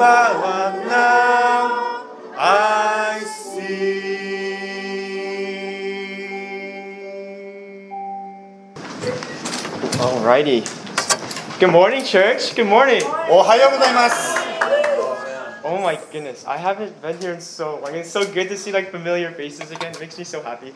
but now I see. Alrighty. Good morning, church. Good morning. おはようございます。Oh my goodness, I haven't been here in so long. It's so good to see like familiar faces again. It makes me so happy.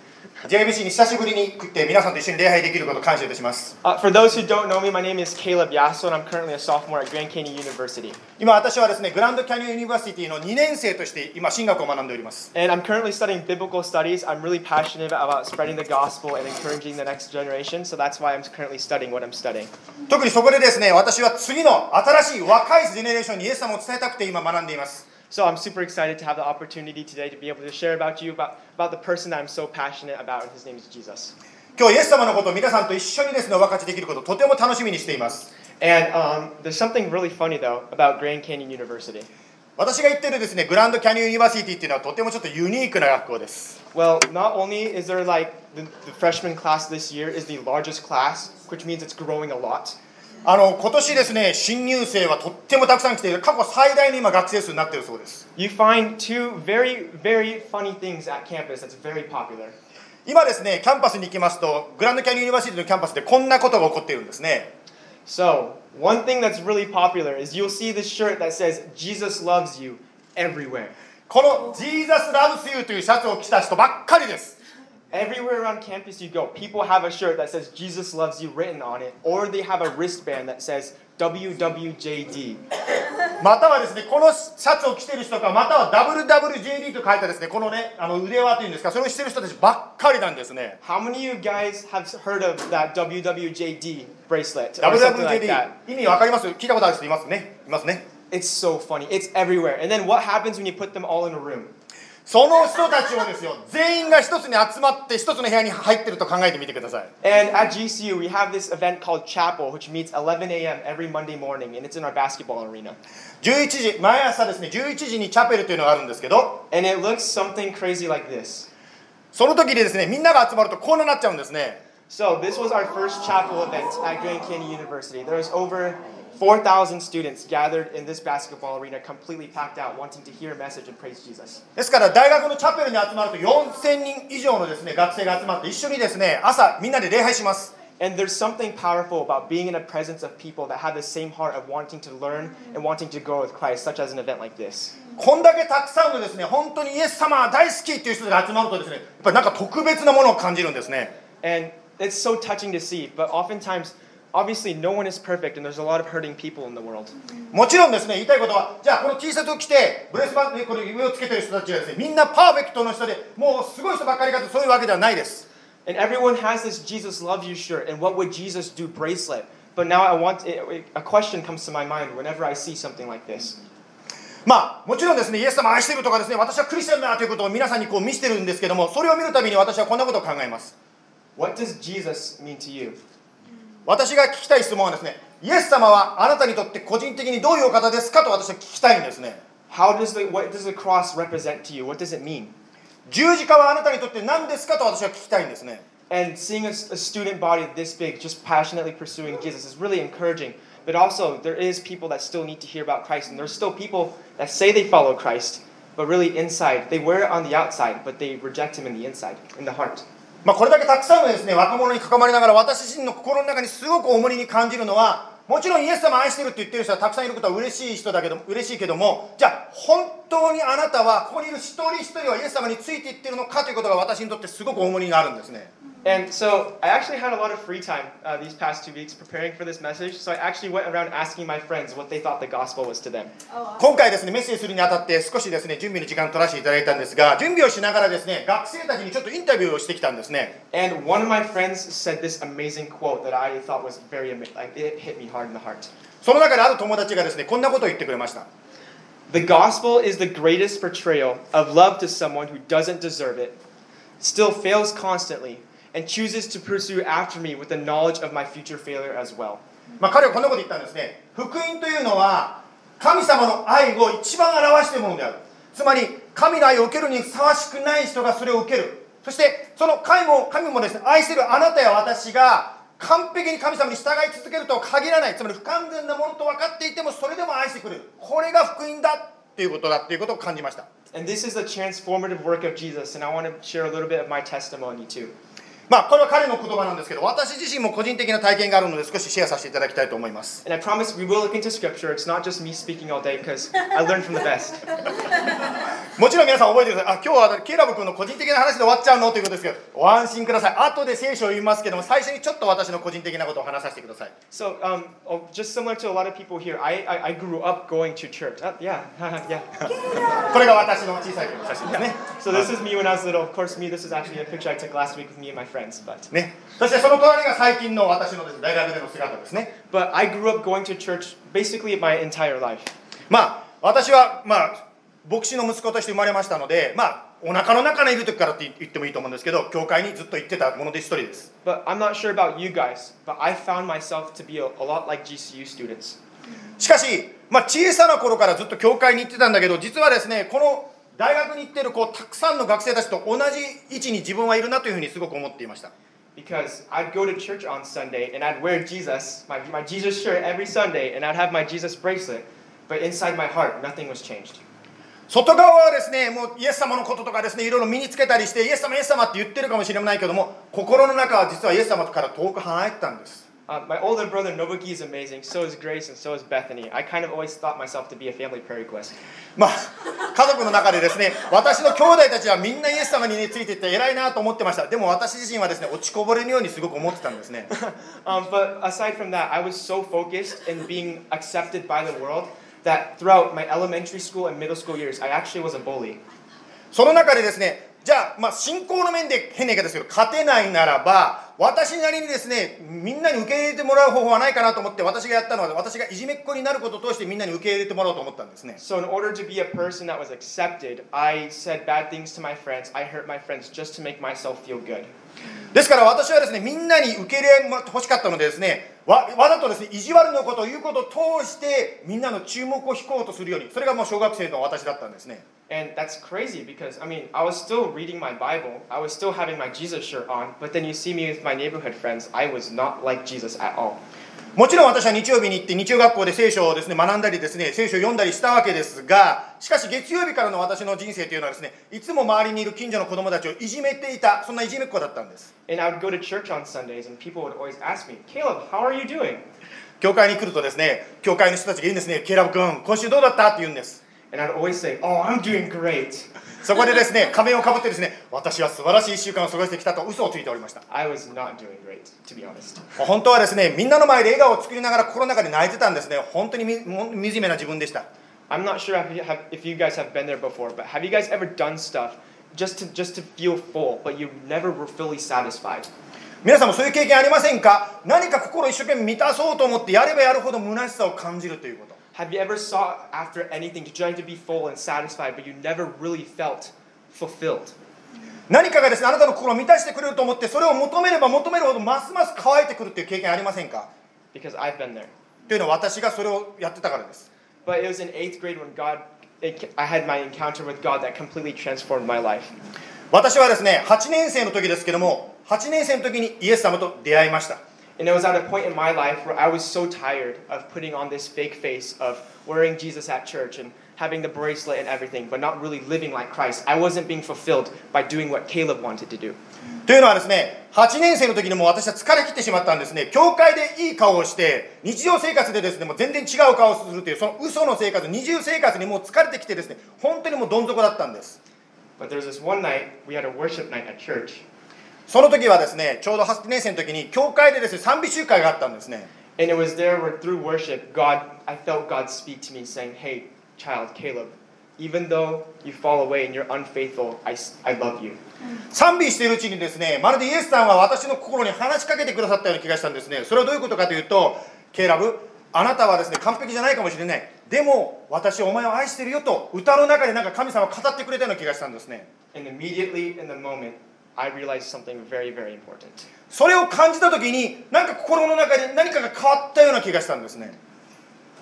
JBC に久しぶりに来て皆さんと一緒に礼拝できることを感謝いたします。Uh, for those who don't know me, my name is Caleb Yasso, and I'm currently a sophomore at Grand Canyon University. 今私はですね、グランドキャニオンユニバーシティの2年生として今進学を学んでおります。And I'm currently studying biblical studies. I'm really passionate about spreading the gospel and encouraging the next generation, so that's why I'm currently studying what I'm studying. 特にそこでですね、私は次の新しい若いジェネレーションにイエス様を伝えたくて今学んでいます。So I'm super excited to have the opportunity today to be able to share about you, about, about the person that I'm so passionate about, and his name is Jesus. 今日イエス様のことを皆さんと一緒にですね、お分かちできることをとても楽しみにしています。 And um, there's something really funny, though, about Grand Canyon University. 私が言ってるですね、グランドキャニオンユニバーシティっていうのはとてもちょっとユニークな学校です。 Well, not only is there like the, the freshman class this year is the largest class, which means it's growing a lot. あの今年ですね、新入生はとってもたくさん来ている、過去最大の今学生数になっているそうです。You find two very, very funny things at campus that's very popular. 今ですね、キャンパスに行きますと、グランドキャニオンユニバーシティのキャンパスでこんなことが起こっているんですね。So, one thing that's really popular is you'll see this shirt that says, Jesus loves you everywhere. この Jesus loves you というシャツを着た人ばっかりです。Everywhere around campus you go, people have a shirt that says Jesus loves you written on it, or they have a wristband that says WWJD. またはですね、このシャツを着ている人か、または WWJD と書いたですね、このね、あの腕輪というんですか、それをしている人たちばっかりなんですね。 How many of you guys have heard of that WWJD bracelet or something like WWJD that?、意味わかります聞いたことある人いますね。いますね。 It's so funny. It's everywhere. And then what happens when you put them all in a room? その人たちをですよ、全員が一つに集まって一つの部屋に入ってると考えてみてください。And at GCU, we have this event called Chapel, which meets 11 a.m. every Monday morning, and it's in our basketball arena. 11時、毎朝ですね、11時にチャペルというのがあるんですけど、And it looks something crazy like this. その時にですね、みんなが集まるとこんなになっちゃうんですね。So, this was our first chapel event at Grand Canyon University. There was over 4,000 students gathered in this basketball arena, completely packed out, wanting to hear a message and praise Jesus. ですから大学のチャペルに集まると4000人以上のですね、学生が集まって一緒にですね、朝みんなで礼拝します。 And there's something powerful about being in the presence of people that have the same heart of wanting to learn and wanting to grow with Christ, such as an event like this. こんだけたくさんのですね、本当にイエス様大好きっていう人が集まるとですね、やっぱりなんか特別なものを感じるんですね。 And it's so touching to see, but oftentimes, obviously, no one is perfect, and there's a lot of hurting people in the world. もちろんですね、言いたいことは、じゃあこの T シャツを着て、ブレスバンドにこれ上をつけてる人たちがですね、みんなパーフェクトの人で、もうすごい人ばっかりかとそういうわけではないです。 And everyone has this Jesus loves you shirt and what would Jesus do bracelet. But now I want a question comes to my mind whenever I see something like this. まあ、もちろんですね、イエス様愛してるとかですね、私はクリスチャンだということを皆さんにこう見せてるんですけども、それを見るたびに私はこんなことを考えます。 What does Jesus mean to you? 私が聞きたい質問はですね、イエス様はあなたにとって個人的にどういうお方ですかと私は聞きたいんですね。 How does the what does the cross represent to you? What does it mean? 十字架はあなたにとって何ですかと私は聞きたいんですね。 And seeing a, a student body this big just passionately pursuing Jesus is really encouraging. But also, there is people that still need to hear about Christ, and there's still people that say they follow Christ, but really inside, they wear it on the outside, but they reject Him in the inside, in the heart. まあ、これだけたくさんのですね、若者に囲まれながら私自身の心の中にすごく重荷に感じるのは、もちろんイエス様愛してるって言ってる人はたくさんいることは嬉しい人だけど嬉しいけども、じゃあ本当にあなたはここにいる一人一人はイエス様についていってるのかということが私にとってすごく重荷があるんですね。And so I actually had a lot of free time uh, these past two weeks preparing for this message. So I actually went around asking my friends what they thought the gospel was to them. 今回ですねメッセージするにあたって少しですね準備の時間取らせていただいたんですが準備をしながらですね学生たちにちょっとインタビューをしてきたんですね And one of my friends said this amazing quote that I thought was very amazing. Like it hit me hard in the heart. その中である友達がですねこんなことを言ってくれました The gospel is the greatest portrayal of love to someone who doesn't deserve it, still fails constantly, And chooses to pursue after me with the knowledge of my future failure as well. まあ彼はこんなこと言ったんですね。福音というのは神様の愛を一番表しているものである。つまり神の愛を受けるにふさわしくない人がそれを受ける。そしてその神も神もですね愛しているあなたや私が完璧に神様に従い続けるとは限らない。つまり不完全なものと分かっていてもそれでも愛してくれる。これが福音だっていうことだっていうことを感じました。And this is the transformative work of Jesus, and I want to share a little bit of my testimony too. まあこれは彼の言葉なんですけど私自身も個人的な体験があるので少しシェアさせていただきたいと思います And I promise we will look into scripture. It's not just me speaking all day because I learned from the best. もちろん皆さん覚えてくださいあ今日はケイラブ君の個人的な話で終わっちゃうのということですけどご安心ください後で聖書を言いますけども最初にちょっと私の個人的なことを話させてください So, um, oh, just similar to a lot of people here, I, I, I grew up going to church. Uh, yeah, yeah. これが私の小さい頃の写真ですね So this is me when I was little. Of course, me. This is actually a picture I took last week with me and my friends. But ねそしてその隣が最近の私のですね大学での姿ですね but I grew up going to church basically my entire life. まあ私はまあ牧師の息子として生まれましたのでまあお腹の中にいる時からって言ってもいいと思うんですけど教会にずっと行ってたもので一人です But I'm not sure about you guys, but I found myself to be a, a lot like GCU students. しかし、まあ、小さな頃からずっと教会に行ってたんだけど実はですねこの大学に行ってるこたくさんの学生たちと同じ位置に自分はいるなというふうにすごく思っていました。外側はですね、もうイエス様のこととかですね、いろいろ身につけたりして、イエス様、イエス様って言ってるかもしれないけども、心の中は実はイエス様から遠く離れてたんです。Uh, my older brother Nobuki is amazing, so is Grace, and so is Bethany. I kind of always thought myself to be a family prayer request. まあ家族の中でですね私の兄弟たちはみんなイエス様に、ね、ついていって偉いなと思ってましたでも私自身はですね落ちこぼれるようにすごく思ってたんですね Um, but aside from that, I was so focused in being accepted by the world that throughout my elementary school and middle school years, I actually was a bully. その中でですね じゃあ、まあ、信仰の面で変な言い方ですけど勝てないならば私なりにですねみんなに受け入れてもらう方法はないかなと思って私がやったのは私がいじめっ子になることを通してみんなに受け入れてもらおうと思ったんですね So, in order to be a person that was accepted, I said bad things to my friends. I hurt my friends just to make myself feel good. ですから私はですねみんなに受け入れてほしかったのでですねわわざとですね意地悪のことを言うことを通してみんなの注目を引こうとするようにそれがもう小学生の私だったんですね And that's crazy because I mean I was still reading my Bible, I was still having my Jesus shirt on, but then you see me with my neighborhood friends, I was not like Jesus at all. もちろん私は日曜日に行って日曜学校で聖書をですね学んだりですね聖書を読んだりしたわけですがしかし月曜日からの私の人生というのはですねいつも周りにいる近所の子供たちをいじめていたそんないじめっ子だったんです。教会に来るとですね教会の人たちが言うんですねケラブ君今週どうだった？って言うんです。そこでですね、仮面をかぶってですね、私は素晴らしい1週間を過ごしてきたと嘘をついておりました。本当はですね、みんなの前で笑顔を作りながら心の中で泣いてたんですね、本当にみ惨めな自分でした。みなさんもそういう経験ありませんか？何か心を一生懸命満たそうと思ってやればやるほど虚しさを感じるということ。Have you ever sought after anything to try to be full and satisfied, but you never really felt fulfilled? 何かがですねあなたの心を満たしてくれると思ってそれを求めれば求めるほどますます乾いてくるっていう経験ありませんか Because I've been there. というのは私がそれをやってたからです But it was in eighth grade when God, it, I had my encounter with God that completely transformed my life. 私はですね8年生の時ですけども8年生の時にイエス様と出会いました And it was at a point in my life where I was so tired of putting on this fake face of wearing Jesus at church and having the bracelet and everything, but not really living like Christ. I wasn't being fulfilled by doing what Caleb wanted to do. というのはですね8年生の時にもう私は疲れ切ってしまったんですね教会でいい顔をして日常生活でですねもう全然違う顔をするというその嘘の生活二重生活にもう疲れてきてですね本当にもうどん底だったんです But there was this one night, we had a worship night at church. その時はですねちょうど8年生の時に教会でですね賛美集会があったんですね。And it was there where through worship, God, I felt God speak to me saying, Hey, child, Caleb, even though you fall away and you're unfaithful, I, I love you. 賛美しているうちにですねまるでイエスさんは私の心に話しかけてくださったような気がしたんですね。それはどういうことかというとケイラブあなたはですね完璧じゃないかもしれない。でも私はお前を愛してるよと歌の中でなんか神様が語ってくれたような気がしたんですね。And immediately in the moment, I realized something very, very important. それを感じた時になんか心の中で何かが変わったような気がしたんですね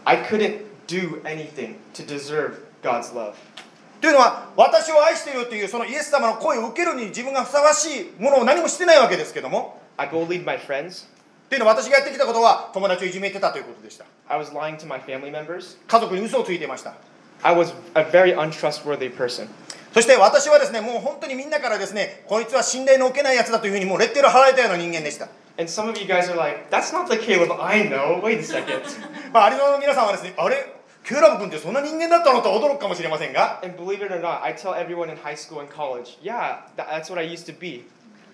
I couldn't do anything to deserve God's love. というのは私を愛しているよというそのイエス様の声を受けるに自分がふさわしいものを何もしてないわけですけども I bullied my friends. というのは私がやってきたことは友達をいじめてたということでした I was lying to my family members. 家族に嘘をついていました I was a very untrustworthy person. そして私はですねもう本当にみんなからですねこいつは信頼の置けないやつだというふうにもうレッテルを貼られたような人間でした And some of you guys are like, that's not the Caleb I know. Wait a second. まあアリゾナの皆さんはですねあれ？ケーラブ君ってそんな人間だったのと驚くかもしれませんが And believe it or not, I tell everyone in high school and college, yeah, that, that's what I used to be.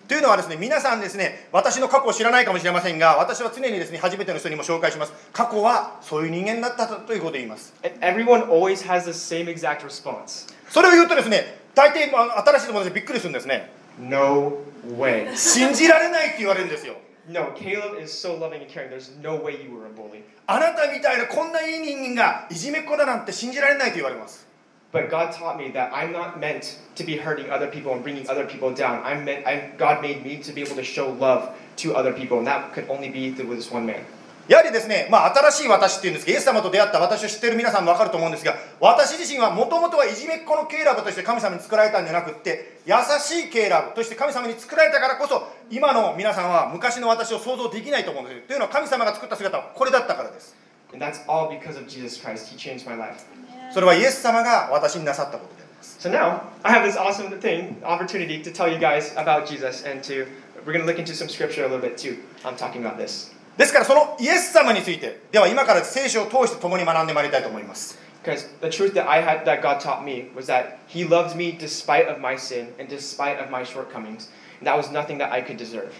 というのはですね皆さんですね私の過去を知らないかもしれませんが私は常にですね初めての人にも紹介します過去はそういう人間だったということを言います And everyone always has the same exact response それを言うとですね大抵まあ新しい友達びっくりするんですね No way. 信じられないって言われるんですよ No, Caleb is so loving and caring. There's no way you were a bully. あなたみたいなこんないい人間がいじめっ子だなんて信じられないと言われます But God taught me that I'm not meant to be hurting other people and bringing other people down. I'm meant, I, God made me to be able to show love to other people, and that could only be through this one man. やはりですね、まあ、新しい私っていうんですけどイエス様と出会った私を知っている皆さんも分かると思うんですが私自身はもともとはいじめっ子のケイラブとして神様に作られたんじゃなくって優しいケイラブとして神様に作られたからこそ今の皆さんは昔の私を想像できないと思うんですよというのは神様が作った姿はこれだったからです.それはイエス様が私になさったことであります So now I have this awesome thing, opportunity to tell you guys about Jesus and to we're going to look into some scripture a little bit too. I'm talking about this. ですからそのイエス様についてでは今から聖書を通して共に学んでまいりたいと思います。Because the truth that I had that God taught me was that He loved me despite of my sin and despite of my shortcomings. That was nothing that I could deserve.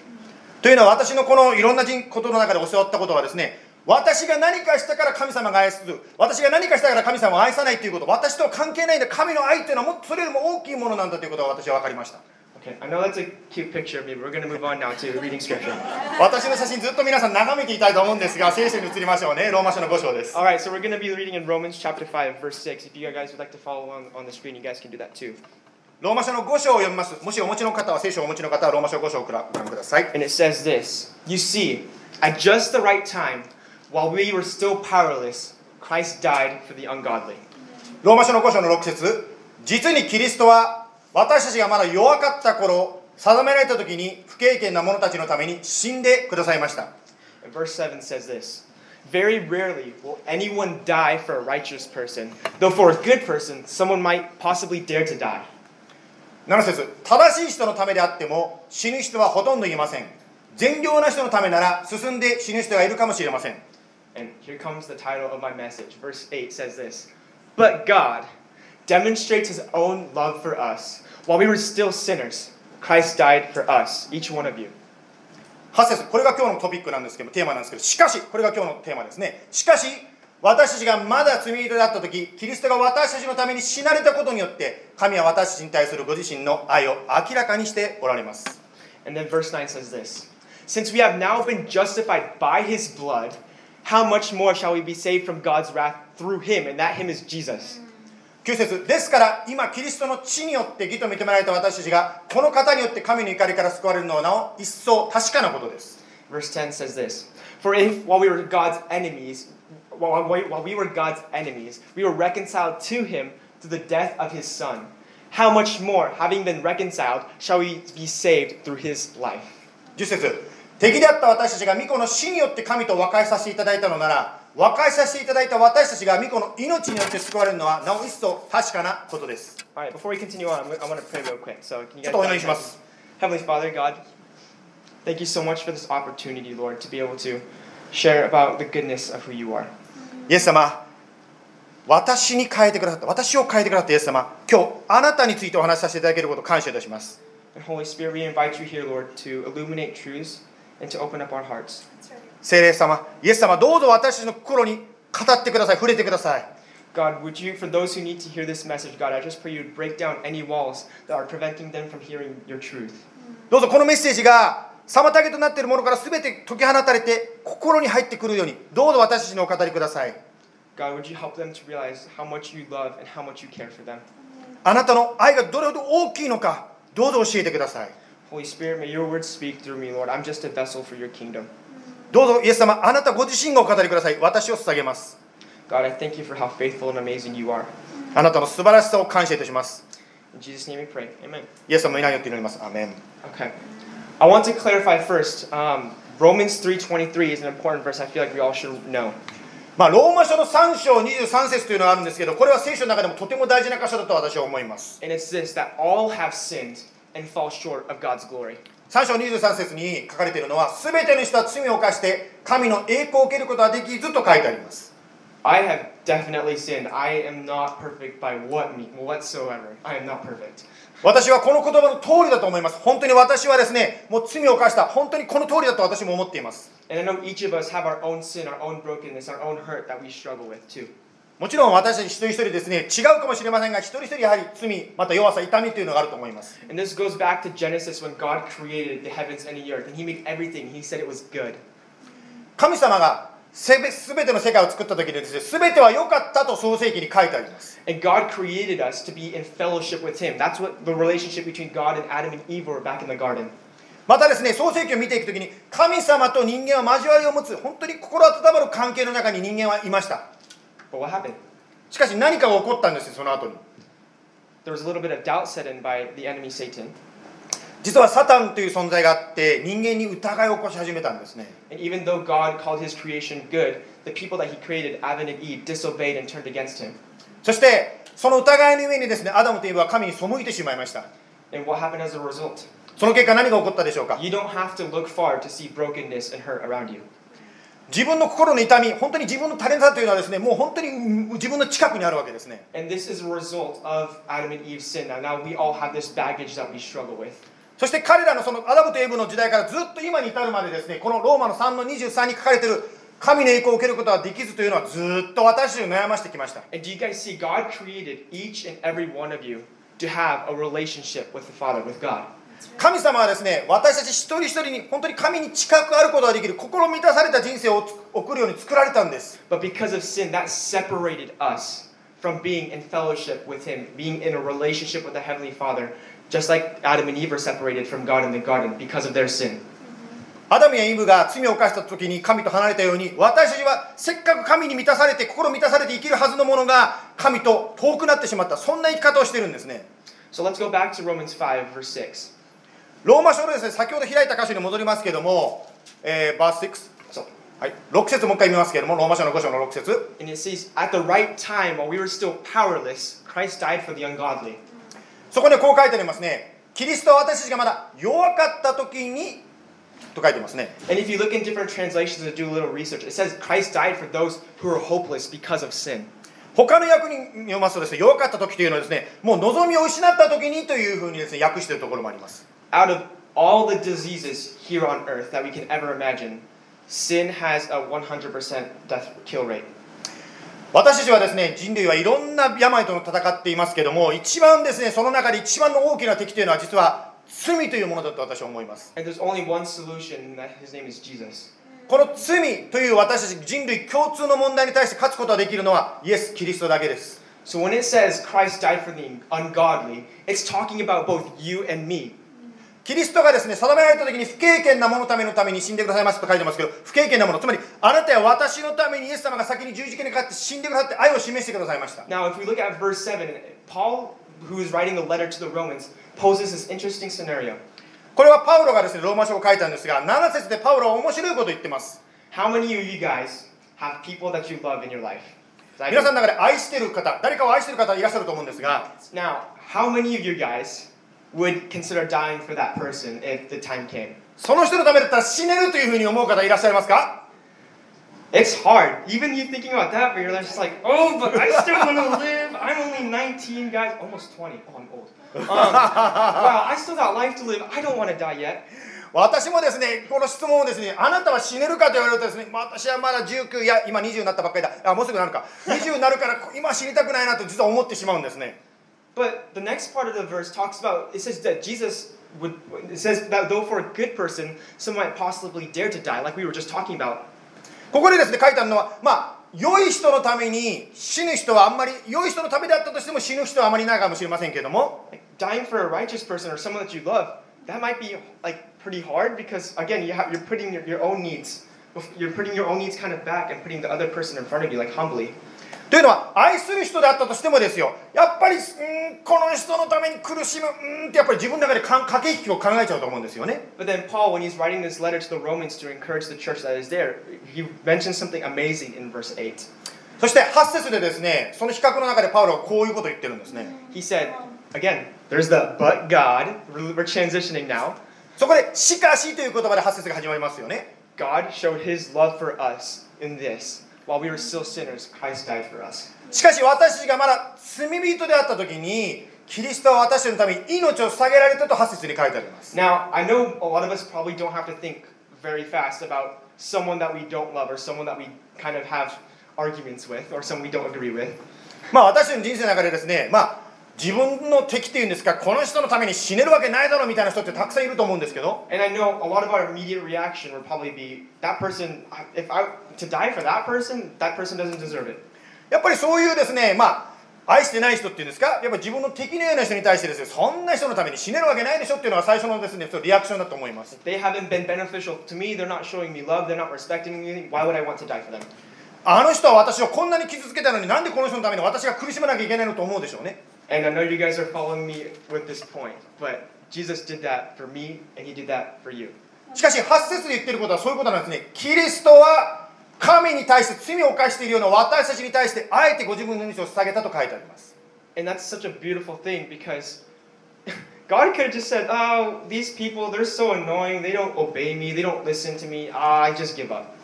というのは私のこのいろんなことの中で教わったことはですね私が何かしたから神様が愛する。私が何かしたから神様を愛さないということ。私とは関係ないんだ。神の愛というのはもっとそれよりも大きいものなんだということが私は分かりました Okay, I know that's a cute picture of me, but we're going to move on now to reading scripture. 私の写真ずっと皆さん眺めていたいと思うんですが聖書に移りましょうねローマ書の5章です All right, so we're going to be reading in Romans chapter 5, verse 6. If you guys would like to follow on, on the screen, you guys can do that too. ローマ書の5章を読みますもしお持ちの方は聖書をお持ちの方はローマ書5章からご覧ください And it says this You see, at just the right time, while we were still powerless, Christ died for the ungodly. ローマ書の5章の6節実にキリストは私たちがまだ弱かった頃定められた時に不経験な者たちのために死んでくださいました verse 7 says this Very rarely will anyone die for a righteous person, though for a good person, someone might possibly dare to die. 7節正しい人のためであっても死ぬ人はほとんどいません善良な人のためなら進んで死ぬ人がいるかもしれません And here comes the title of my message. Verse 8 says this But God demonstrates his own love for us. While we were still sinners, Christ died for us, each one of you. 8節これが今日のトピックなんですけどテーマなんですけどしかしこれが今日のテーマですねしかし私たちがまだ罪人だった時キリストが私たちのために死なれたことによって神は私たちに対するご自身の愛を明らかにしておられます And then verse 9 says this Since we have now been justified by his blood, how much more shall we be saved from God's wrath through him? And that him is Jesus. 9節ですから今キリストの血によって義と認められた私たちがこの方によって神の怒りから救われるのはなお一層確かなことです Verse 10 says this For if, while we were God's enemies, while we, were God's enemies, we were reconciled to him through the death of his son, how much more, having been reconciled, shall we be saved through his life? 10節敵であった私たちが巫女の死によって神と和解させていただいたのなら和解させていただいた私たちが巫女の命によって救われるのはなお一層確かなことです right, before we continue on, I want to pray real quick. So, can you ちょ guys っとお祈りします Heavenly Father, God, thank you so much for this opportunity, Lord, to be able to share about the goodness of who you are. イエス様私に変えてくださった私を変えてくださったイエス様今日あなたについてお話しさせていただけることを感謝いたします Holy Spirit, we invite you here, Lord, to illuminate truths and to open up our hearts. 聖霊様イエス様どうぞ私たちの心に語ってください触れてください God, would you, for those who need to hear this message, God, I just pray you would break down any walls that are preventing them from hearing your truth. どうぞこのメッセージが妨げとなっているものから全て解き放たれて心に入ってくるようにどうぞ私たちにお語りください God, would you help them to realize how much you love and how much you care for them? あなたの愛がどれほど大きいのかどうぞ教えてください Holy Spirit, may your words speak through me, Lord. I'm just a vessel for your kingdom. どうぞイエス様あなたご自身がお語りください私を捧げます God, I thank you for how faithful and amazing you are. あなたの素晴らしさを感謝いたします In Jesus' name we pray. Amen. イエス様の皆によって祈りますアメン Okay. I want to clarify first um, Romans 3:23 is an important verse I feel like we all should know. まあ、ローマ書の3章23節というのがあるんですけどこれは聖書の中でもとても大事な箇所だと私は思います And it's this that all have sinned and fall short of God's glory. 3章23節に書かれているのは全ての人は罪を犯して神の栄光を受けることはできずと書いてあります I have definitely sinned. I am not perfect by what me whatsoever. I am not perfect. 私はこの言葉の通りだと思います本当に私はですねもう罪を犯した本当にこの通りだと私も思っています And I know each of us have our own sin, our own brokenness, our own hurt that we struggle with too. もちろん私たち一人一人ですね、違うかもしれませんが、一人一人やはり罪、また弱さ、痛みというのがあると思います。神様がすべての世界を作った時でですべ、ては良かったと創世記に書いてあります。またですね、創世記を見ていく時に、神様と人間は交わりを持つ、本当に心温まる関係の中に人間はいました。But what happened? しかし何かが起こったんですよその後に There was a little bit of doubt set in by the enemy Satan. 実はサタンという存在があって人間に疑いを起こし始めたんですね And even though God called his creation good, the people that he created, Adam and Eve, disobeyed and turned against him. そしてその疑いの上にですねアダムとイブは神に背いてしまいました And what happened as a result? その結果何が起こったでしょうか You don't have to look far to see brokenness and hurt around you. 自分の心の痛み、本当に自分のタレントというのはですね、もう本当に自分の近くにあるわけですね。そして彼らのそのアダムとエブの時代からずっと今に至るまでですね、このローマの3の23に書かれている神の栄光を受けることはできずというのはずっと私を悩ましてきました。神様はですね私たち一人一人に本当に神に近くあることができる心満たされた人生を送るように作られたんです But because of sin, that separated us from being in fellowship with Him, being in a relationship with the Heavenly Father, just like Adam and Eve were separated from God in the garden because of their sin. アダムやイブが罪を犯した時に神と離れたように私たちはせっかく神に満たされて心満たされて生きるはずのものが神と遠くなってしまったそんな生き方をしてるんですね So let's go back to Romans 5, verse 6. ローマ書のですね先ほど開いた箇所に戻りますけども、えー、バース6 So, はい、6節もう一回見ますけれども、ローマ書の5章の6節 and it says, At the right time, while we were still powerless, Christ died for the ungodly. そこにこう書いてありますね。キリストは私たちがまだ弱かった時に、と書いてますね。And if you look in different translations and do a little research, it says Christ died for those who are hopeless because of sin. 他の訳に読ますとですね、弱かった時というのはですね、もう望みを失った時にというふうにですね、訳しているところもあります。Out of all the diseases here on earth that we can ever imagine, sin has a 100% death kill rate. 私たちはですね、人類はいろんな病と戦っていますけども、一番ですね、その中で一番の大きな敵というのは実は罪というものだと私は思います。And there's only one solution, and his name is Jesus. この罪という私たち人類共通の問題に対して勝つことができるのはイエス・キリストだけです。So when it says Christ died for the ungodly, it's talking about both you and me. キリストがですね、定められた時に不経験な者のためのために死んでくださいますと書いてますけど、不経験な者、つまりあなたや私のためにイエス様が先に十字架にかかって死んでくださって愛を示してくださいました。Now, if we look at verse 7, Paul, who is writing the letter to the Romans, poses this interesting scenario. これはパウロがですね、ローマ書を書いたんですが、7節でパウロは面白いことを言ってます。How many of you guys have people that you love in your life? 皆さんの中で愛してる方、誰かを愛してる方いらっしゃると思うんですが、Now, how many of you guys would consider dying for that person if the time came? その人のためだったら死ねるというふうに思う方いらっしゃいますか It's hard. Even you thinking about that, but you're just like, oh, but I still want to live. I'm only 19, guys. Almost 20. Oh, I'm old. Um, wow, I still got life to live. I don't want to die yet. 私もですね、この質問をですね、あなたは死ねるかと言われるとですね、まあ私はまだ19、いや、今20になったばっかりだ、あもうすぐなるか、20になるから、今死にたくないなと実は思ってしまうんですね。But the next part of the verse talks about it says that Jesus would it says that though for a good person some might possibly dare to die, like we were just talking about. ここでですね、書いてあるのは、まあ、良い人のために死ぬ人はあんまり、良い人のためであったとしても死ぬ人はあまりいないかもしれませんけれども、 Like dying for a righteous person or someone that you love, that might be like pretty hard because again you have you're putting your, your own needs you're putting your own needs kind of back and putting the other person in front of you like humbly. というのは愛する人であったとしてもですよやっぱりうんこの人のために苦しむうんってやっぱり自分の中でかん駆け引きを考えちゃうと思うんですよね But then Paul, when he's writing this letter to the Romans to encourage the church that is there, he mentions something amazing in verse 8. そして8節でですねその比較の中でパウロはこういうことを言ってるんですね He said, again, there's the but God. We're transitioning now. そこで「しかし」という言葉で8節が始まりますよね God showed his love for us in this. While we were still sinners, Christ died for us. しかし私たちがまだ罪人であった時にキリストは私たちのために命を下げられたと8節に書いてあります Now, I know a lot of us probably don't have to think very fast about someone that we don't love or someone that we kind of have arguments with or someone we don't agree with. まあ私の人生の中でですねまあ 自分の敵っていうんですか、この人のために死ねるわけないだろうみたいな人ってたくさんいると思うんですけど。やっぱりそういうですね、まあ、愛してない人っていうんですか、やっぱ自分の敵のような人に対してです、そんな人のために死ねるわけないでしょっていうのは最初のですね、そのリアクションだと思います。あの人は私をこんなに傷つけたのになんでこの人のために私が苦しめなきゃいけないのと思うでしょうね。And I know you guys are following me with this point, but Jesus did that for me, and He did that for you. しかし8節で言ってることはそういうことなんですねキリストは神に対して罪を犯しているような私たちに対してあえてご自分の命を捧げたと書いてあります And that's such a beautiful thing because God could have just said, Oh, these people, they're so annoying. They don't obey me. They don't listen to me. Ah, I just give up.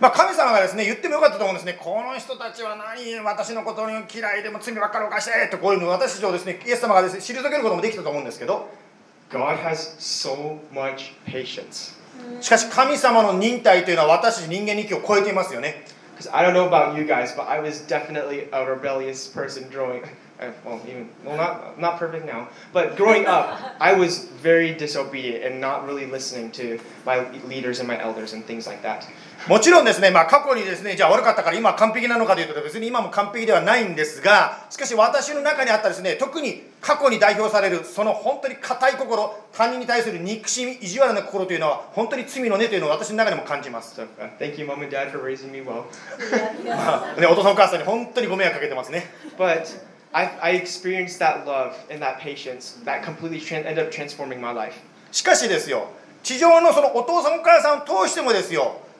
まあ、神様がですね言ってもよかったと思うんですねこの人たちは何私のことに嫌いでも罪ばっかり犯してとこういうのを私たちをですねイエス様がですね退けることもできたと思うんですけど God has so much patience. しかし神様の忍耐というのは私たち人間の域を超えていますよね Because I don't know about you guys, but I was definitely a rebellious person growing. uh, Well, even well, not not perfect now, but growing up, I was very disobedient and not really listening to my leaders and my elders and things like that. もちろんですね、まあ、過去にですねじゃあ悪かったから今は完璧なのかというと別に今も完璧ではないんですがしかし私の中にあったですね特に過去に代表されるその本当に固い心他人に対する憎しみ意地悪な心というのは本当に罪の根というのを私の中でも感じます So uh, thank you, mom and dad, for raising me well. まあね、お父さんお母さんに本当にご迷惑かけてますね But I, I experienced that love and that patience that completely tran- ended up transforming my life. しかしですよ地上のそのお父さんお母さんを通してもですよ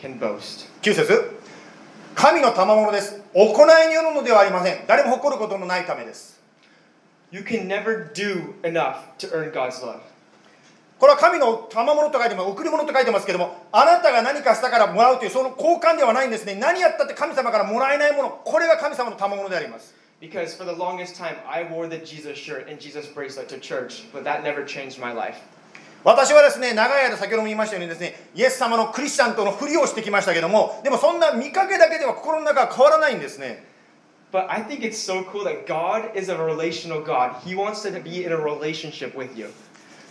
can boast. 9節神の賜物です行いによるのではありません誰も誇ることのないためです You can never do enough to earn God's love. これは神の賜物と書いてます贈り物と書いてますけどもあなたが何かしたからもらうというその交換ではないんですね何やったって神様からもらえないものこれが神様の賜物であります Because for the longest time, I wore the Jesus shirt and Jesus bracelet to church, but that never changed my life. 私はですね長い間先ほども言いましたようにですねイエス様のクリスチャンとのふりをしてきましたけどもでもそんな見かけだけでは心の中は変わらないんですね But I think it's so cool that God is a relational God. He wants to be in a relationship with you.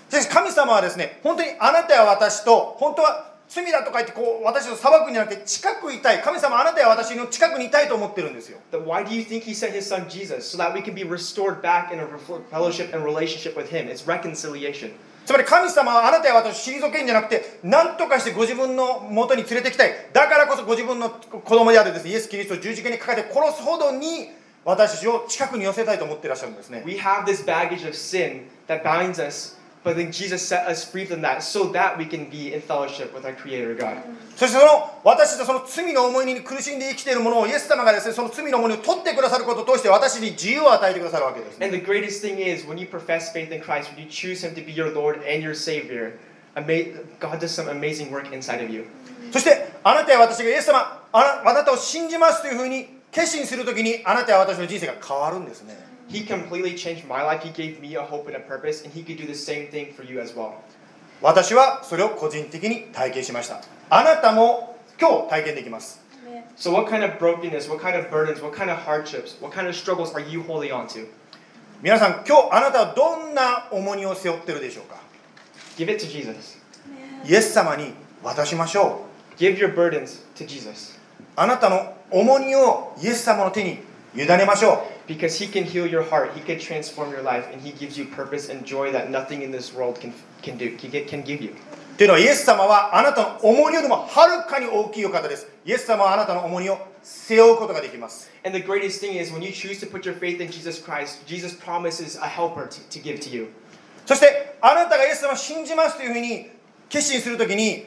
しかし神様はですね本当にあなたや私と本当は罪だとか言ってこう私を裁くんじゃなくて近くいたい神様はあなたや私の近くにいたいと思ってるんですよ Then why do you think He sent His Son Jesus? So that we can be restored back in a fellowship and relationship with Him. It's reconciliation. つまり神様はあなたや私を退けんじゃなくて何とかしてご自分のもとに連れてきたい。だからこそご自分の子供であるですねイエス・キリストを十字架にかけて殺すほどに私たちを近くに寄せたいと思っていらっしゃるんですね。We have this baggage of sin that binds us, but then Jesus set us free from that so that we can be in fellowship with our Creator God. そしてその私たちはその罪の重荷に苦しんで生きているものをイエス様がですねその罪の重荷を取ってくださることを通して私に自由を与えてくださるわけですね And the greatest thing is when you profess faith in Christ, when you choose Him to be your Lord and your Savior, God does some amazing work inside of you. そしてあなたや私がイエス様あなたを信じますというふうに決心するときにあなたや私の人生が変わるんですね He completely changed my life. He gave me a hope and a purpose, and He could do the same thing for you as well. 私はそれを個人的に体験しましたあなたも今日体験できます So, what kind of brokenness, what kind of burdens, what kind of hardships, what kind of struggles are you holding on to? 皆さん今日あなたはどんな重荷を背負ってるでしょうか Give it to Jesus. イエス様に渡しましょう Give your burdens to Jesus あなたの重荷をイエス様の手に委ねましょ because He can heal your heart, He can transform your life, and He gives you purpose and joy that nothing in this world can, can do, can, get, can give you. うというのはイエス様はあなたの重荷よりもはるかに大きいお方ですイエス様はあなたの重荷を背負うことができます And the greatest thing is when you choose to put your faith in Jesus Christ, Jesus promises a helper to, to give to you. そしてあなたがイエス様を信じますというふうに決心するときに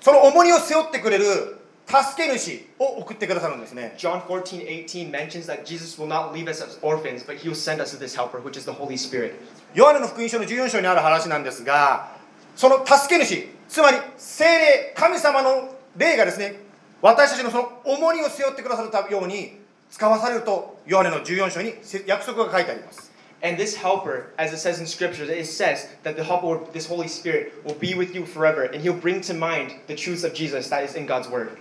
その重荷を背負ってくれる 助け主を送ってくださるんですね John 14, 18 mentions that Jesus will not leave us as orphans, but He will send us this helper, which is the Holy Spirit. ヨハネの福音書の14章にある話なんですがその助け主つまり精霊神様の霊がですね私たちのその重荷を背負ってくださるように使わされるとヨハネの14章に約束が書いてあります And this helper, as it says in Scripture, it says that the helper, this Holy Spirit, will be with you forever, and He'll bring to mind the truths of Jesus that is in God's Word.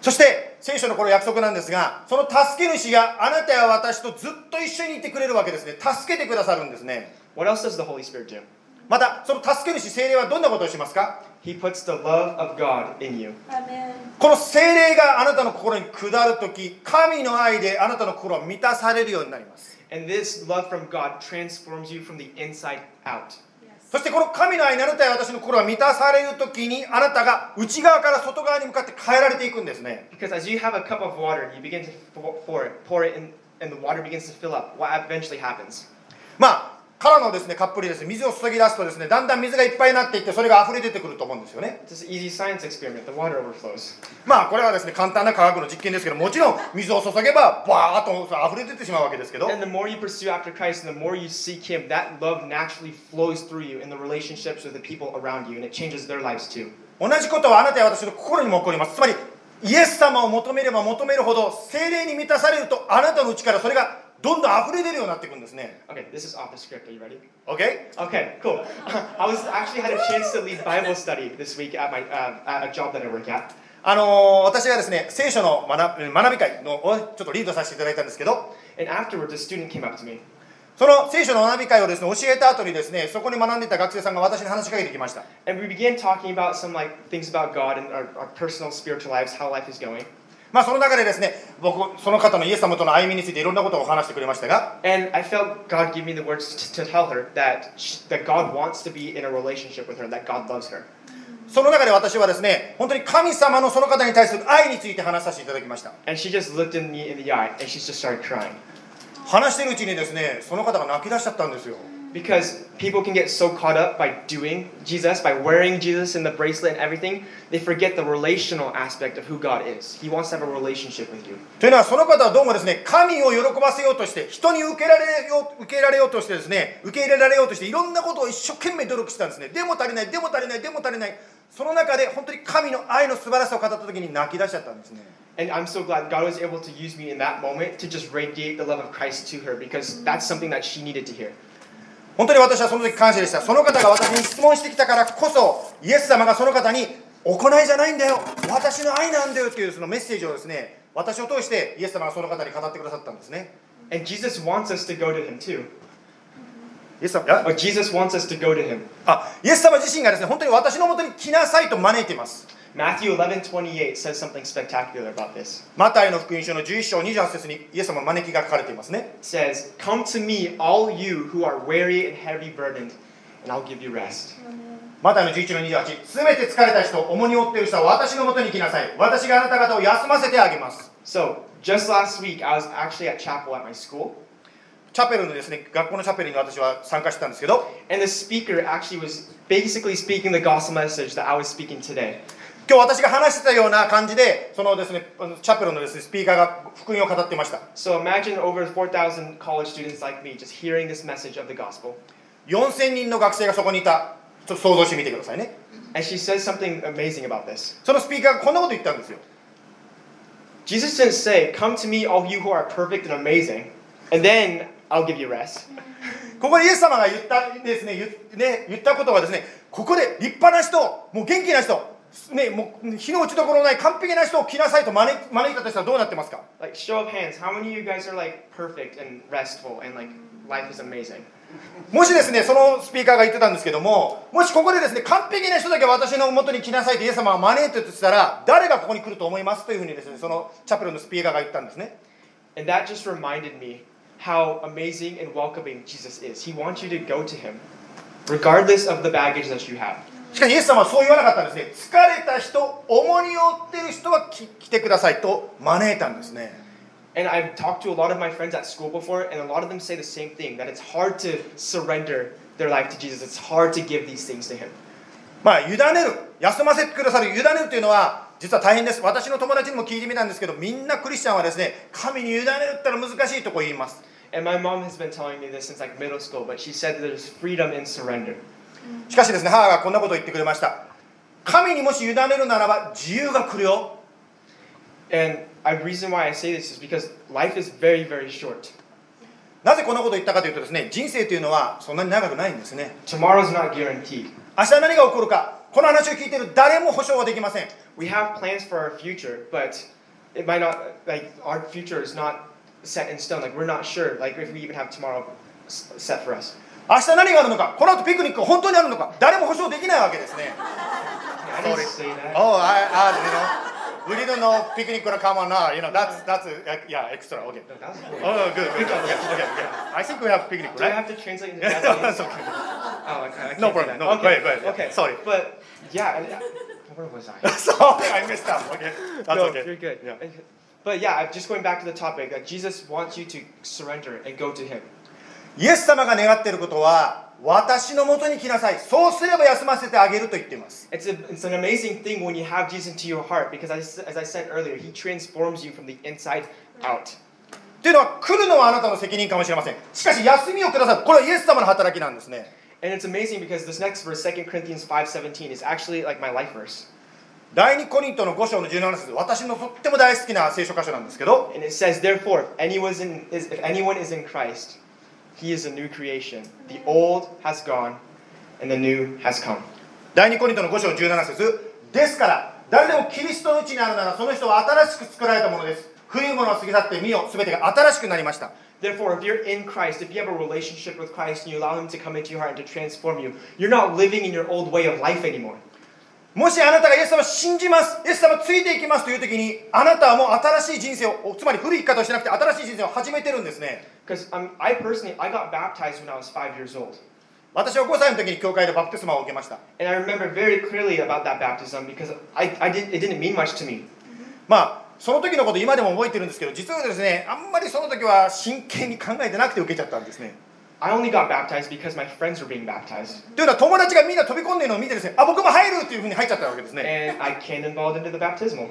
そして聖書のこの約束なんですがその助け主があなたや私とずっと一緒にいてくれるわけですね助けてくださるんですね What else does the Holy Spirit do? またその助け主精霊はどんなことをしますか He puts the love of God in you. この精霊があなたの心に下るとき神の愛であなたの心は満たされるようになります And this love from God transforms you from the inside out. そしてこの神の愛にあなたや私の心が満たされるときにあなたが内側から外側に向かって変えられていくんですね Because as you have a cup of water, you begin to pour pour it, pour it in, and the water begins to fill up. What eventually happens? まあ 空のです、ね、カップにです、水を注ぎ出すとです、ね、だんだん水がいっぱいになっていってそれが溢れ出てくると思うんですよね。まあこれはです、ね、簡単な科学の実験ですけどもちろん水を注げばばーッと溢れ出てしまうわけですけど。同じことはあなたや私の心に残ります。つまりイエス様を求めれば求めるほど精霊に満たされるとあなたの内からそれが。どんどん溢れ出るようになっていくんですね Okay, this is off the script. Are you ready? OK? Okay, cool. I was actually had a chance to lead Bible study this week at my uh, at a job that I work at. あのー私がですね聖書の学学び会のをちょっとリードさせていただいたんですけど And afterwards, a student came up to me その聖書の学び会をですね教えた後にですねそこに学んでいた学生さんが私に話しかけてきました and we began talking about some like things about God and our, our personal spiritual lives, how life is going. まあその中でですね、僕、その方のイエス様との歩みについていろんなことを話してくれましたが、その中で私はですね、本当に神様のその方に対する愛について話させていただきました。話してるうちにですね、その方が泣き出しちゃったんですよ。Because people can get so caught up by doing Jesus, by wearing Jesus in the bracelet and everything, they forget the relational aspect of who God is. He wants to have a relationship with you. というのはその方はどうもですね神を喜ばせようとして人に受けられよう受けられようとしてですね受け入れられようとしていろんなことを一生懸命努力してたんですねでも足りないでも足りないでも足りないその中で本当に神の愛の素晴らしさを語った時に泣き出しちゃったんですね And I'm so glad God was able to use me in that moment to just radiate the love of Christ to her because that's something that she needed to hear. 本当に私はその時感謝でしたその方が私に質問してきたからこそイエス様がその方に行いじゃないんだよ私の愛なんだよっていうそのメッセージをですね私を通してイエス様がその方に語ってくださったんですね And Jesus wants us to go to him too. イエス様？Or Jesus wants us to go to him. あイエス様自身がですね本当に私のもとに来なさいと招いています Matthew 11:28 says something spectacular about this. マタイの福音書の11章28節にイエス様の招きが書かれていますね It says, "Come to me, all you who are weary and heavy burdened, and I'll give you rest." マタイの11の28すべて疲れた人重荷を負っている人は私のもとに来なさい私があなた方を休ませてあげます So, just last week, I was actually at chapel at my school, チャペルのですね学校のチャペルに私は参加してたんですけど and the speaker actually was basically speaking the gospel message that I was speaking today. 今日私が話してたような感じでそのですねチャペルのですねスピーカーが福音を語っていました So, imagine over 4,000 college students like me just hearing this message of the gospel. 4000人の学生がそこにいたちょっと想像してみてくださいね And she says something amazing about this. そのスピーカーがこんなこと言ったんですよ Jesus didn't say, Come to me, all you who are perfect and amazing, and then I'll give you rest. ここでイエス様が言ったですね言,、ね、言ったことはですねここで立派な人もう元気な人ね、もう日の打ちどころのない完璧な人を来なさいと招い招いたとしたらどうなってますか Like, show of hands, how many of you guys are like perfect and restful and like life is amazing? もしですね、そのスピーカーが言ってたんですけども、もしここでですね、完璧な人だけ私の元に来なさいとイエス様は招いてるとしたら、誰がここに来ると思いますというふうにですね、そのチャペルのスピーカーが言ったんですね。And that just reminded me how amazing and welcoming Jesus is. He wants you to go to him, regardless of the baggage that you have. しかしイエス様はそう言わなかったんですね。疲れた人、重荷を負ってる人はき来てくださいと招いたんですね。And I've talked to a lot of my friends at school before, and a lot of them say the same thing that it's hard to surrender their life to Jesus. It's hard to give these things to him. まあ、委ねる、休ませてくださる、委ねるというのは、実は大変です。私の友達にも聞いてみたんですけど、みんなクリスチャンはですね、神に委ねるったら難しいとこう言います。And my mom has been telling me this since like middle school, but she said there's freedom in surrender. しかしですね、母がこんなことを言ってくれました。神にもし委ねるならば自由が来るよ。And the reason why I say this is because life is very, very short. なぜこんなことを言ったかというとですね、人生というのはそんなに長くないんですね。Tomorrow's not guaranteed. 明日何が起こるか、この話を聞いている誰も保証はできません。We have plans for our future, but it might not like our future is not set in stone. Like we're not sure. Like if we even have tomorrow set for us. 明日何があるのか、この後ピクニックが本当にあるのか、誰も保証できないわけですね。 I didn't say that. Oh, I, I, you know, we didn't know picnic gonna come on now. You know, that's, that's, uh, yeah, extra. Okay. That was cool. Oh, good, good. Okay, okay, okay. I think we have picnic, Do I right? have to translate into Yeah, Japanese? that's okay. Oh, okay. I can't No do problem. that. No, okay. go ahead, go ahead. Okay. Sorry. But yeah, and, uh, where was I? Sorry, I messed up. Okay, that's no, okay. you're good. Yeah. But yeah, I'm just going back to the topic that Jesus wants you to surrender and go to Him. イエス様が願っていることは、私のもとに来なさい。そうすれば休ませてあげると言っています。It's, a, it's an amazing thing when you have Jesus into your heart because, as, as I said earlier, He transforms you from the inside out. というのは、来るのはあなたの責任かもしれません。しかし、休みをくださる。これはイエス様の働きなんですね。And it's amazing because this next verse, 2 Corinthians 5.17, is actually like my life verse. 第二コリントの5章の17節私のとっても大好きな聖書箇所なんですけど And it says, Therefore, anyone is in, is, if anyone is in Christ, he is a new creation. The old has gone, and the new has come. 第二コリントの5章17節ですから誰でもキリストのうちにあるならその人は新しく作られたものです古いものは過ぎ去って見よ全てが新しくなりました Therefore, if you're in Christ, if you have a relationship with Christ and you allow Him to come into your heart and to transform you, you're not living in your old way of life anymore. もしあなたがイエス様を信じますイエス様ついていきますという時にあなたはもう新しい人生をつまり古い生き方をしなくて新しい人生を始めてるんですね um, I personally, I got baptized when I was five years old. 私は5歳の時に教会でバプテスマを受けました And I remember very clearly about that baptism because I, I did, it didn't mean much to me. まあその時のこと今でも覚えてるんですけど実はですねあんまりその時は真剣に考えてなくて受けちゃったんですね I only got baptized because my friends were being baptized. というのは友達がみんな飛び込んでるのを見てですねあ僕も入るっていうふうに入っちゃったわけですね And I cannonballed into the baptismal.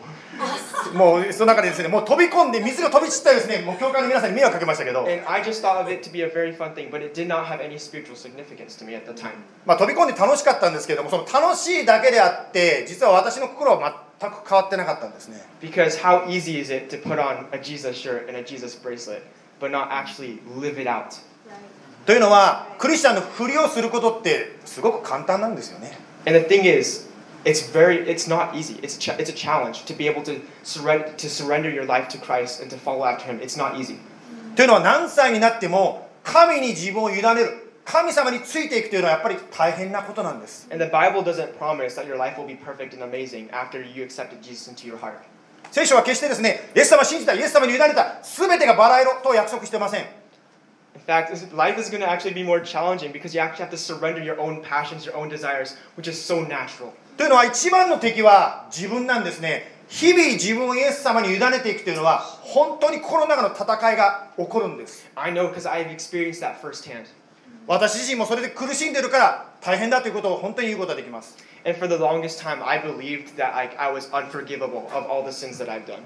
もうその中でですねもう飛び込んで水が飛び散ったらですねもう教会の皆さんに迷惑かけましたけど、 And I just thought of it to be a very fun thing, but it did not have any spiritual significance to me at the time. まあ、飛び込んで楽しかったんですけれどもその楽しいだけであって実は私の心は全く変わってなかったんですね Because how easy is it to put on a Jesus shirt and a Jesus bracelet, but not actually live it out? というのはクリスチャンのふりをすることってすごく簡単なんですよね And the thing is, it's very, it's not easy. It's a, cha- it's a challenge to be able to surrender, to surrender your life to Christ and to follow after Him. It's not easy. というのは何歳になっても神に自分を委ねる神様についていくというのはやっぱり大変なことなんです And the Bible doesn't promise that your life will be perfect and amazing after you accepted Jesus into your heart. 聖書は決してですねイエス様を信じたイエス様に委ねた全てがバラ色と約束してません fact, this- life is going to actually be more challenging because you actually have to surrender your own passions, your own desires, which is so natural. というのは一番の敵は自分なんですね日々自分をイエス様に委ねていくというのは本当に心の中の戦いが起こるんです I know because I've experienced that firsthand. 私自身もそれで苦しんでるから大変だということを本当に言うことができます And for the longest time, I believed that like, I was unforgivable of all the sins that I've done.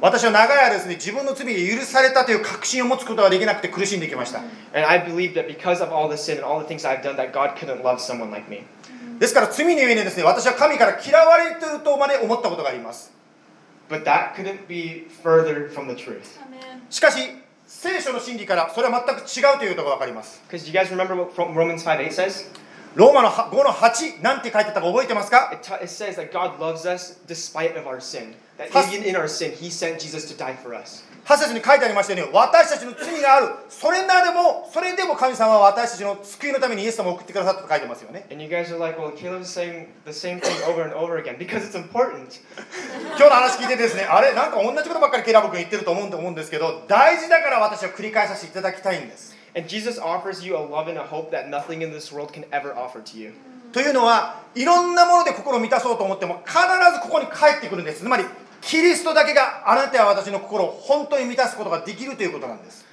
私は長い間ですね、自分の罪が許されたという確信を持つことができなくて苦しんできました。ですから罪のゆにですね、私は神から嫌われるとまで思ったことがあります。しかし、聖書の真理からそれは全く違うということがわかります。ローマの5の8なんて書いてたか覚えてますか？8節に書いてありましたよね。私たちの罪がある。それなでもそれでも神様は私たちの救いのためにイエス様を送ってくださったと書いてますよね。今日の話聞いてですねあれ？なんか同じことばっかりケラボ君言ってると思うと思うんですけど大事だから私は繰り返させていただきたいんです。And Jesus offers you a love and a hope that nothing in this world can ever offer to you. というのは、いろんなもので心を満たそうと思っても、必ずここに帰ってくるんです。つまり、キリストだけがあなたや私の心を本当に満たすことができるということなんです。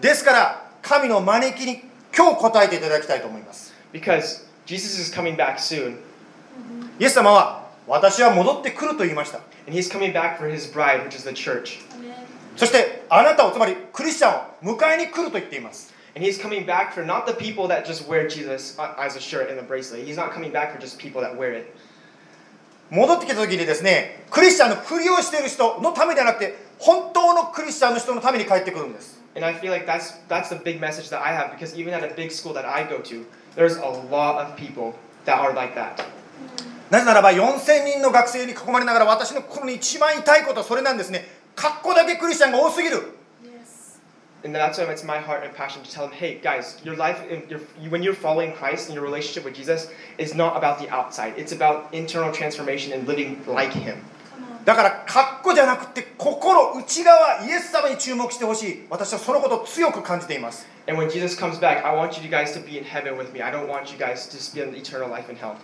ですから、神の招きに今日答えていただきたいと思います。イエス様は、私は戻ってくると言いました And he's coming back for his bride, which is the church. そしてあなたをつまりクリスチャンを迎えに来ると言っています And he's coming back for not the people that just wear Jesus uh, as a shirt and a bracelet. He's not coming back for just people that wear it. 戻ってきた時にですねクリスチャンのふりをしている人のためではなくて本当のクリスチャンの人のために帰ってくるんです And I feel like that's that's the big message that I have because even at a big school that I go to, there's a lot of people that are like that. なぜならば4000人の学生に囲まれながら私の心に一番痛いことはそれなんですね格好だけクリスチャンが多すぎる And that's why it's my heart and passion to tell them, hey guys, your life, your, you, when you're following Christ and your relationship with Jesus, is not about the outside. It's about internal transformation and living like Him. だから格好じゃなくて心内側イエス様に注目してほしい私はそのことを強く感じています And when Jesus comes back, I want you guys to be in heaven with me. I don't want you guys to spend eternal life in hell.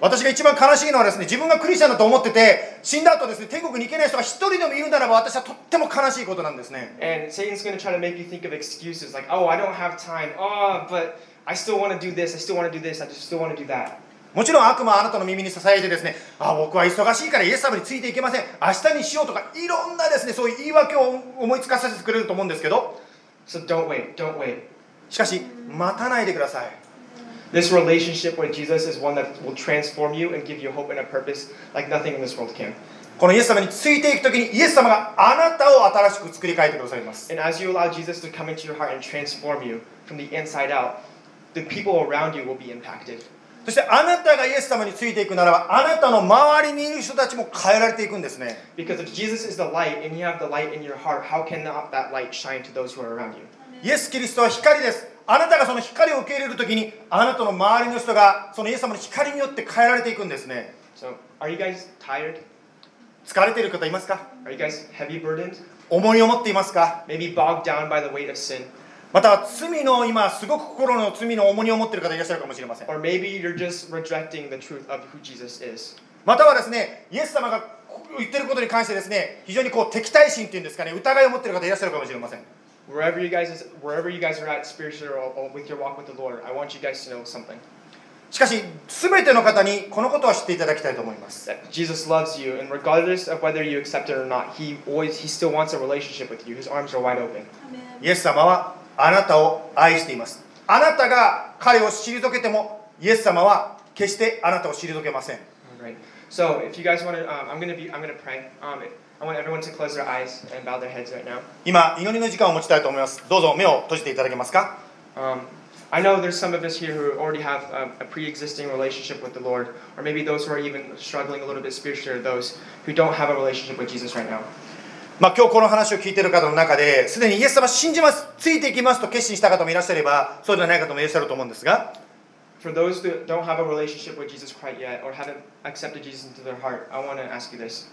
私が一番悲しいのはですね自分がクリスチャンだと思ってて死んだ後ですね天国に行けない人が一人でもいるならば私はとっても悲しいことなんですね And Satan's going to try to make you think of excuses like, oh, I don't have time. Oh, but I still want to do this. I still want to do this. I just still want to do that. もちろん悪魔はあなたの耳に支えてですねあ僕は忙しいからイエス様についていけません明日にしようとかいろんなですねそういう言い訳を思いつかせてくれると思うんですけど So don't wait. Don't wait. しかし待たないでください This relationship with Jesus is one that will transform you and give you hope and a purpose like nothing in this world can. このイエス様についていくときにイエス様があなたを新しく作り変えてくださいます And as you allow Jesus to come into your heart and transform you from the inside out, the people around you will be impacted. そしてあなたがイエス様についていくならばあなたの周りにいる人たちも変えられていくんですね Because if Jesus is the light and you have the light in your heart, how can not that light shine to those who are around you? イエス・キリストは光です あなたがその光を受け入れるときにあなたの周りの人がそのイエス様の光によって変えられていくんですね So, are you guys tired? 疲れている方いますか？Are you guys heavy burdened? 重荷を持っていますか？Maybe bogged down by the weight of sin? または罪の今すごく心の罪の重荷を持っている方いらっしゃるかもしれません Or maybe you're just rejecting the truth of who Jesus is. またはですねイエス様が言ってることに関してですね非常にこう敵対心っていうんですかね疑いを持っている方いらっしゃるかもしれません Wherever you guys is, wherever you guys are at spiritually or, or with your walk with the Lord, I want you guys to know something. しかし全ての方にこのことを知っていただきたいと思います That Jesus loves you, and regardless of whether you accept it or not, He always He still wants a relationship with you. His arms are wide open. イエス様はあなたを愛していますあなたが彼を退けてもイエス様は決してあなたを退けません All right. So if you guys want to, um, I'm gonna be, I'm gonna pray. Um, I want everyone to close their eyes and bow their heads right now. 今祈りの時間を持ちたいと思いますどうぞ目を閉じていただけますか Um, I know there's some of us here who already have um, a pre-existing relationship with the Lord, or maybe those who are even struggling a little bit spiritually, or those who don't have a relationship with Jesus right now. まあ、今日この話を聞いている方の中ですでにイエス様信じますついていきますと決心した方もいらっしゃればそうではない方もいらっしゃると思うんですが For those that don't have a relationship with Jesus quite yet, or haven't accepted Jesus into their heart, I want to ask you this: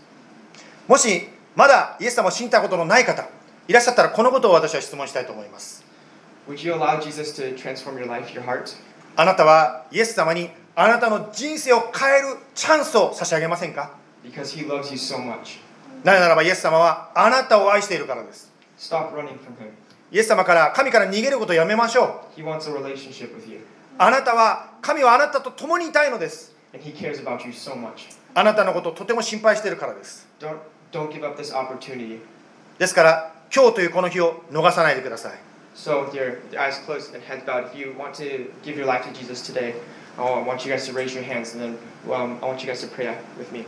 もしまだイエス様を信じたことのない方いらっしゃったらこのことを私は質問したいと思います Would you allow Jesus to transform your life, your heart? あなたはイエス様にあなたの人生を変えるチャンスを差し上げませんか？Because He loves you so much. なぜならばイエス様はあなたを愛しているからです Stop running from Him. イエス様から神から逃げることをやめましょう He wants a relationship with you, あなたは神はあなたと共にいたいのです and He cares about you so much. あなたのことをとても心配しているからです Don't don't give up this opportunity. ですから今日というこの日を逃さないでください So, with your eyes closed and heads bowed, if you want to give your life to Jesus today, I want you guys to raise your hands, and then um, I want you guys to pray with me.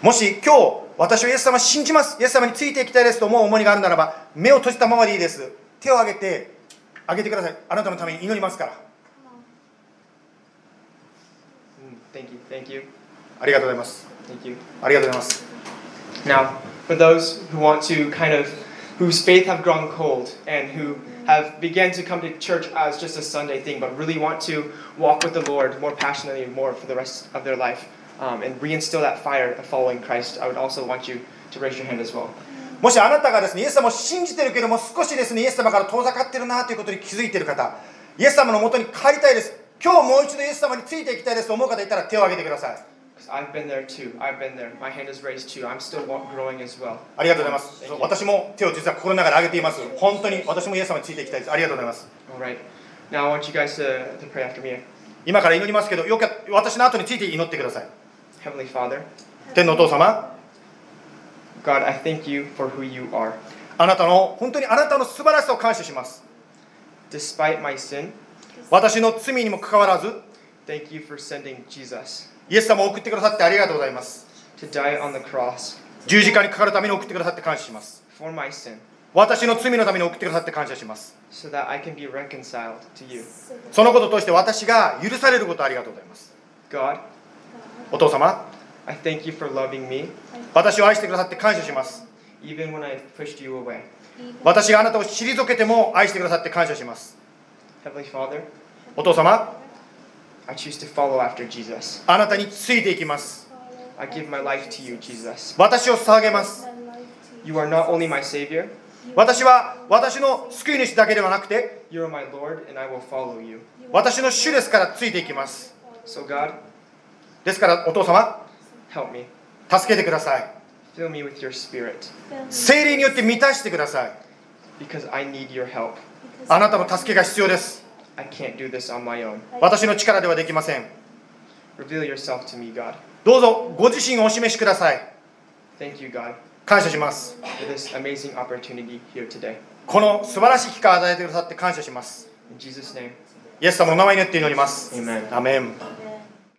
もし今日私はイエス様を信じますイエス様についていきたいですと思う思いがあるならば目を閉じたままでいいです手を挙げて挙げてくださいあなたのために祈りますから Mm, Thank you. Thank you. ありがとうございます Thank you. ありがとうございます Now, for those who want to kind of, whose faith have grown cold and who have begun to come to church as just a Sunday thing, but really want to walk with the Lord more passionately and more for the rest of their life um, and reinstill that fire of following Christ, I would also want you to raise your hand as well. もしあなたがですねイエス様を信じてるけども少しですねイエス様から遠ざかってるなということに気づいている方イエス様のもとに帰りたいです今日もう一度イエス様についていきたいですと思う方いたら手を挙げてください Because I've been there too. I've been there. My hand is raised too. I'm still growing as well. ありがとうございます.私も手を実は心の中で挙げています本当に私もイエス様についていきたいですありがとうございます. Now I want you guys to, to pray after me. 今から祈りますけどよか私の後について祈ってください Heavenly Father, 天のお父様 God, I thank you for who you are. あなたの本当にあなたの素晴らしさを感謝します Despite my sin, 私の罪にもかかわらず thank you for sending Jesus イエス様を送ってくださってありがとうございます。To die on the cross 十字架にかかるために送ってくださって感謝します。for my sin. 私の罪のために送ってくださって感謝します。So that I can be reconciled to you. そのこととして私が許されることをありがとうございます。God, お父様 I thank you for loving me. 私を愛してくださって感謝します。Even when I pushed you away. 私があなたを退けても愛してくださって感謝します。Heavenly Father, お父様 I choose to follow after Jesus. あなたについていきます I give my life to you, Jesus. 私を捧げます You are not only my Savior, 私は私の救い主だけではなくて you are my Lord, and I will follow you. 私の主ですからついていきます So, God, ですからお父様 help me. 助けてください Fill me with your Spirit 精霊によって満たしてください because I need your help. あなたの助けが必要です I can't do this on my own. 私の力ではできません Reveal yourself to me, God. どうぞご自身をお示しください Thank you, God, 感謝します for this amazing opportunity here today. この素晴らしい機会を与えてくださって感謝します In Jesus' name, イエス様のお名前によって祈ります amen. アメン